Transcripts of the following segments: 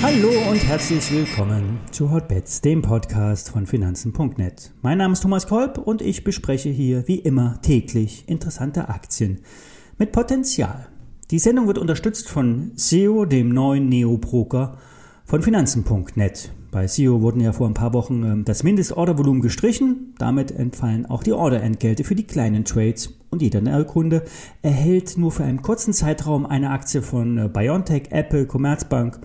Hallo und herzlich willkommen zu Hotbets, dem Podcast von Finanzen.net. Mein Name ist Thomas Kolb und ich bespreche hier wie immer täglich interessante Aktien mit Potenzial. Die Sendung wird unterstützt von SEO, dem neuen Neo-Broker von Finanzen.net. Bei SEO wurden ja vor ein paar Wochen ähm, das Mindestordervolumen gestrichen. Damit entfallen auch die Orderentgelte für die kleinen Trades und jeder Neukunde erhält nur für einen kurzen Zeitraum eine Aktie von äh, BioNTech, Apple, Commerzbank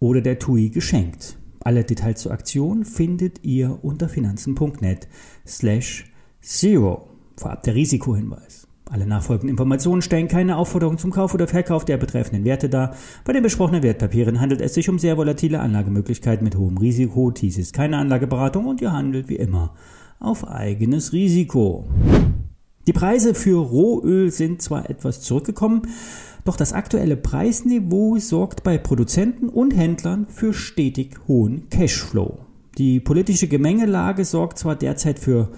oder der TUI geschenkt. Alle Details zur Aktion findet ihr unter finanzen.net slash zero. Vorab der Risikohinweis. Alle nachfolgenden Informationen stellen keine Aufforderung zum Kauf oder Verkauf der betreffenden Werte dar. Bei den besprochenen Wertpapieren handelt es sich um sehr volatile Anlagemöglichkeiten mit hohem Risiko. Dies ist keine Anlageberatung und ihr handelt wie immer auf eigenes Risiko. Die Preise für Rohöl sind zwar etwas zurückgekommen, doch das aktuelle Preisniveau sorgt bei Produzenten und Händlern für stetig hohen Cashflow. Die politische Gemengelage sorgt zwar derzeit für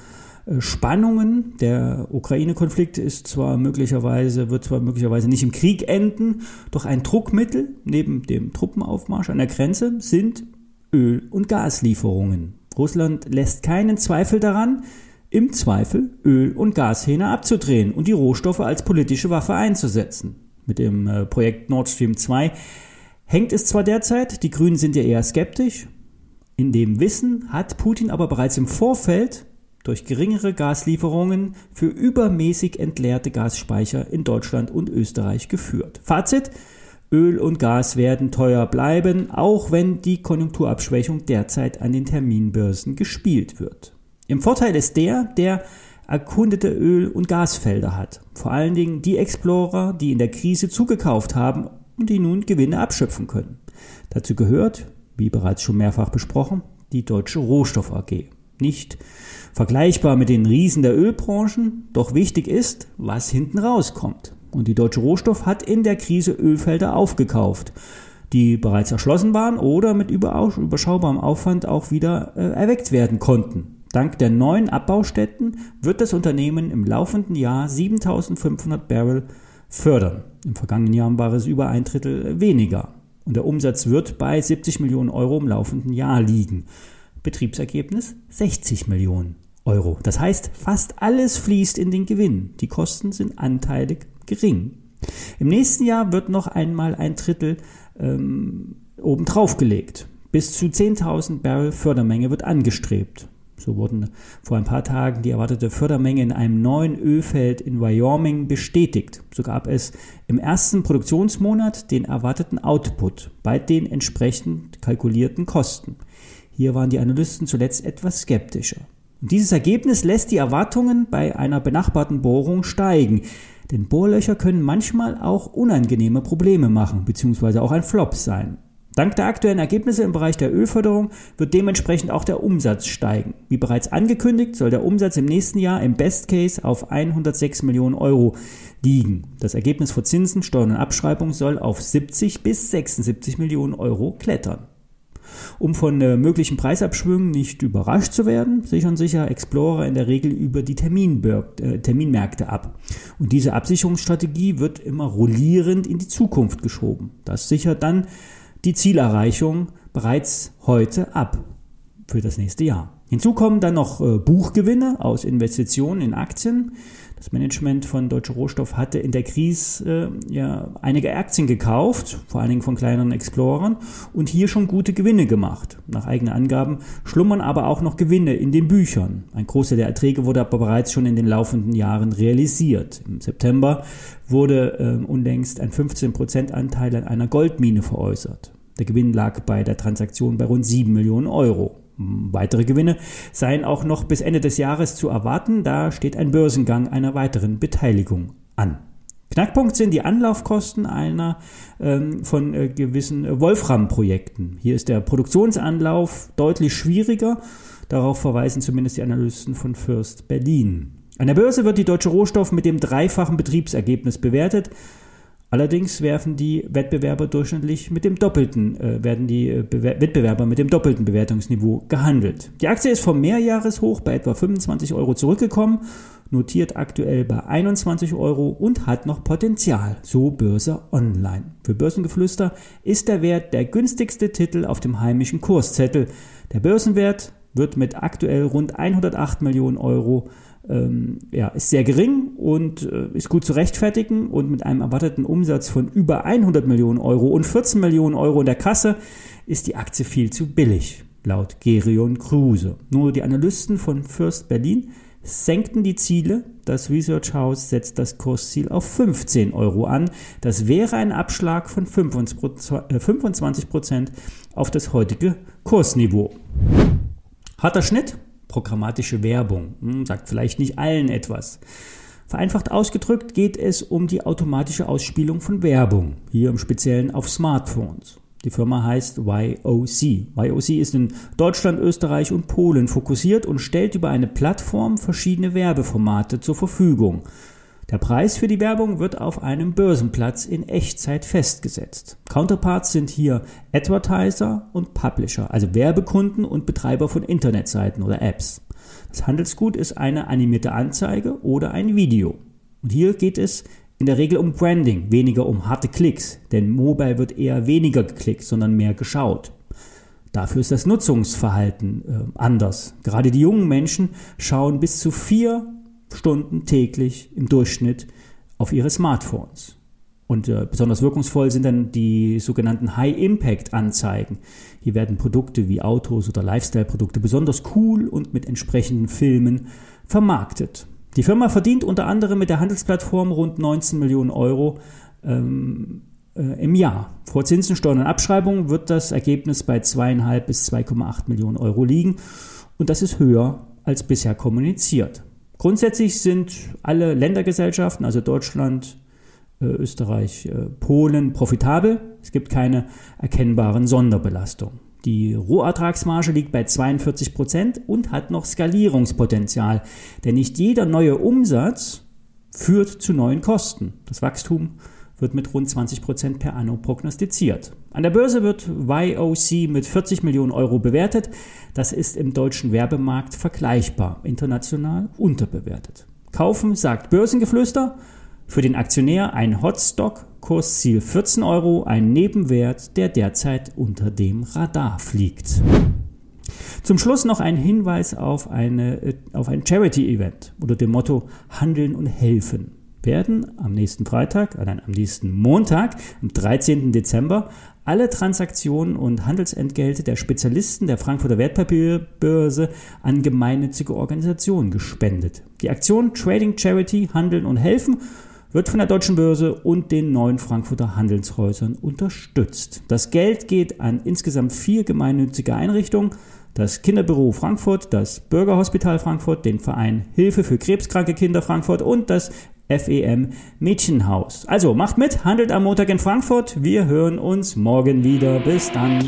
Spannungen. Der Ukraine-Konflikt ist zwar möglicherweise, wird zwar möglicherweise nicht im Krieg enden, doch ein Druckmittel neben dem Truppenaufmarsch an der Grenze sind Öl- und Gaslieferungen. Russland lässt keinen Zweifel daran, im Zweifel Öl- und Gashähne abzudrehen und die Rohstoffe als politische Waffe einzusetzen mit dem äh, Projekt Nord Stream 2 hängt es zwar derzeit, die Grünen sind ja eher skeptisch. In dem Wissen hat Putin aber bereits im Vorfeld durch geringere Gaslieferungen für übermäßig entleerte Gasspeicher in Deutschland und Österreich geführt. Fazit, Öl und Gas werden teuer bleiben, auch wenn die Konjunkturabschwächung derzeit an den Terminbörsen gespielt wird. Im Vorteil ist der, der erkundete Öl- und Gasfelder hat. Vor allen Dingen die Explorer, die in der Krise zugekauft haben und die nun Gewinne abschöpfen können. Dazu gehört, wie bereits schon mehrfach besprochen, die Deutsche Rohstoff AG. Nicht vergleichbar mit den Riesen der Ölbranchen, doch wichtig ist, was hinten rauskommt. Und die Deutsche Rohstoff hat in der Krise Ölfelder aufgekauft, die bereits erschlossen waren oder mit überschaubarem Aufwand auch wieder äh, erweckt werden konnten. Dank der neuen Abbaustätten wird das Unternehmen im laufenden Jahr 7500 Barrel fördern. Im vergangenen Jahr war es über ein Drittel weniger. Und der Umsatz wird bei 70 Millionen Euro im laufenden Jahr liegen. Betriebsergebnis 60 Millionen Euro. Das heißt, fast alles fließt in den Gewinn. Die Kosten sind anteilig gering. Im nächsten Jahr wird noch einmal ein Drittel ähm, obendrauf gelegt. Bis zu 10.000 Barrel Fördermenge wird angestrebt. So wurden vor ein paar Tagen die erwartete Fördermenge in einem neuen Ölfeld in Wyoming bestätigt. So gab es im ersten Produktionsmonat den erwarteten Output bei den entsprechend kalkulierten Kosten. Hier waren die Analysten zuletzt etwas skeptischer. Und dieses Ergebnis lässt die Erwartungen bei einer benachbarten Bohrung steigen. Denn Bohrlöcher können manchmal auch unangenehme Probleme machen, beziehungsweise auch ein Flop sein. Dank der aktuellen Ergebnisse im Bereich der Ölförderung wird dementsprechend auch der Umsatz steigen. Wie bereits angekündigt, soll der Umsatz im nächsten Jahr im Best Case auf 106 Millionen Euro liegen. Das Ergebnis vor Zinsen, Steuern und Abschreibung soll auf 70 bis 76 Millionen Euro klettern. Um von äh, möglichen Preisabschwüngen nicht überrascht zu werden, sichern sich ja Explorer in der Regel über die äh, Terminmärkte ab. Und diese Absicherungsstrategie wird immer rollierend in die Zukunft geschoben. Das sichert dann die Zielerreichung bereits heute ab für das nächste Jahr. Hinzu kommen dann noch äh, Buchgewinne aus Investitionen in Aktien. Das Management von Deutsche Rohstoff hatte in der Krise äh, ja einige Aktien gekauft, vor allen Dingen von kleineren Explorern, und hier schon gute Gewinne gemacht. Nach eigenen Angaben schlummern aber auch noch Gewinne in den Büchern. Ein Großteil der Erträge wurde aber bereits schon in den laufenden Jahren realisiert. Im September wurde äh, unlängst ein 15% Anteil an einer Goldmine veräußert. Der Gewinn lag bei der Transaktion bei rund 7 Millionen Euro. Weitere Gewinne seien auch noch bis Ende des Jahres zu erwarten, da steht ein Börsengang einer weiteren Beteiligung an. Knackpunkt sind die Anlaufkosten einer ähm, von äh, gewissen Wolfram-Projekten. Hier ist der Produktionsanlauf deutlich schwieriger. Darauf verweisen zumindest die Analysten von Fürst Berlin. An der Börse wird die Deutsche Rohstoff mit dem dreifachen Betriebsergebnis bewertet. Allerdings werfen die Wettbewerber durchschnittlich mit dem doppelten, äh, werden die äh, Wettbewerber mit dem doppelten Bewertungsniveau gehandelt. Die Aktie ist vom Mehrjahreshoch bei etwa 25 Euro zurückgekommen. notiert aktuell bei 21 Euro und hat noch Potenzial, so Börse Online. Für Börsengeflüster ist der Wert der günstigste Titel auf dem heimischen Kurszettel. Der Börsenwert wird mit aktuell rund 108 Millionen Euro ähm, ja, ist sehr gering und äh, ist gut zu rechtfertigen und mit einem erwarteten Umsatz von über 100 Millionen Euro und 14 Millionen Euro in der Kasse ist die Aktie viel zu billig, laut Gerion Kruse. Nur die Analysten von First Berlin senkten die Ziele. Das Research House setzt das Kursziel auf 15 Euro an. Das wäre ein Abschlag von 25 Prozent auf das heutige Kursniveau. Harter Schnitt, programmatische Werbung, hm, sagt vielleicht nicht allen etwas. Vereinfacht ausgedrückt geht es um die automatische Ausspielung von Werbung, hier im Speziellen auf Smartphones. Die Firma heißt YOC. YOC ist in Deutschland, Österreich und Polen fokussiert und stellt über eine Plattform verschiedene Werbeformate zur Verfügung. Der Preis für die Werbung wird auf einem Börsenplatz in Echtzeit festgesetzt. Counterparts sind hier Advertiser und Publisher, also Werbekunden und Betreiber von Internetseiten oder Apps. Das Handelsgut ist eine animierte Anzeige oder ein Video. Und hier geht es in der Regel um Branding, weniger um harte Klicks, denn Mobile wird eher weniger geklickt, sondern mehr geschaut. Dafür ist das Nutzungsverhalten äh, anders. Gerade die jungen Menschen schauen bis zu vier Stunden täglich im Durchschnitt auf ihre Smartphones. Und äh, besonders wirkungsvoll sind dann die sogenannten High-Impact-Anzeigen. Hier werden Produkte wie Autos oder Lifestyle-Produkte besonders cool und mit entsprechenden Filmen vermarktet. Die Firma verdient unter anderem mit der Handelsplattform rund 19 Millionen Euro ähm, äh, im Jahr. Vor Zinsen, Steuern und Abschreibungen wird das Ergebnis bei 2,5 bis 2,8 Millionen Euro liegen und das ist höher als bisher kommuniziert. Grundsätzlich sind alle Ländergesellschaften, also Deutschland, äh, Österreich, äh, Polen, profitabel. Es gibt keine erkennbaren Sonderbelastungen. Die Rohertragsmarge liegt bei 42 Prozent und hat noch Skalierungspotenzial, denn nicht jeder neue Umsatz führt zu neuen Kosten. Das Wachstum wird mit rund 20 Prozent per anno prognostiziert. An der Börse wird YOC mit 40 Millionen Euro bewertet. Das ist im deutschen Werbemarkt vergleichbar, international unterbewertet. Kaufen, sagt Börsengeflüster, für den Aktionär ein Hotstock, Kursziel 14 Euro, ein Nebenwert, der derzeit unter dem Radar fliegt. Zum Schluss noch ein Hinweis auf, eine, auf ein Charity-Event unter dem Motto Handeln und Helfen werden am nächsten Freitag, äh, nein, am nächsten Montag, am 13. Dezember, alle Transaktionen und Handelsentgelte der Spezialisten der Frankfurter Wertpapierbörse an gemeinnützige Organisationen gespendet. Die Aktion Trading Charity Handeln und Helfen wird von der Deutschen Börse und den neuen Frankfurter Handelshäusern unterstützt. Das Geld geht an insgesamt vier gemeinnützige Einrichtungen, das Kinderbüro Frankfurt, das Bürgerhospital Frankfurt, den Verein Hilfe für krebskranke Kinder Frankfurt und das FEM Mädchenhaus. Also macht mit, handelt am Montag in Frankfurt. Wir hören uns morgen wieder. Bis dann.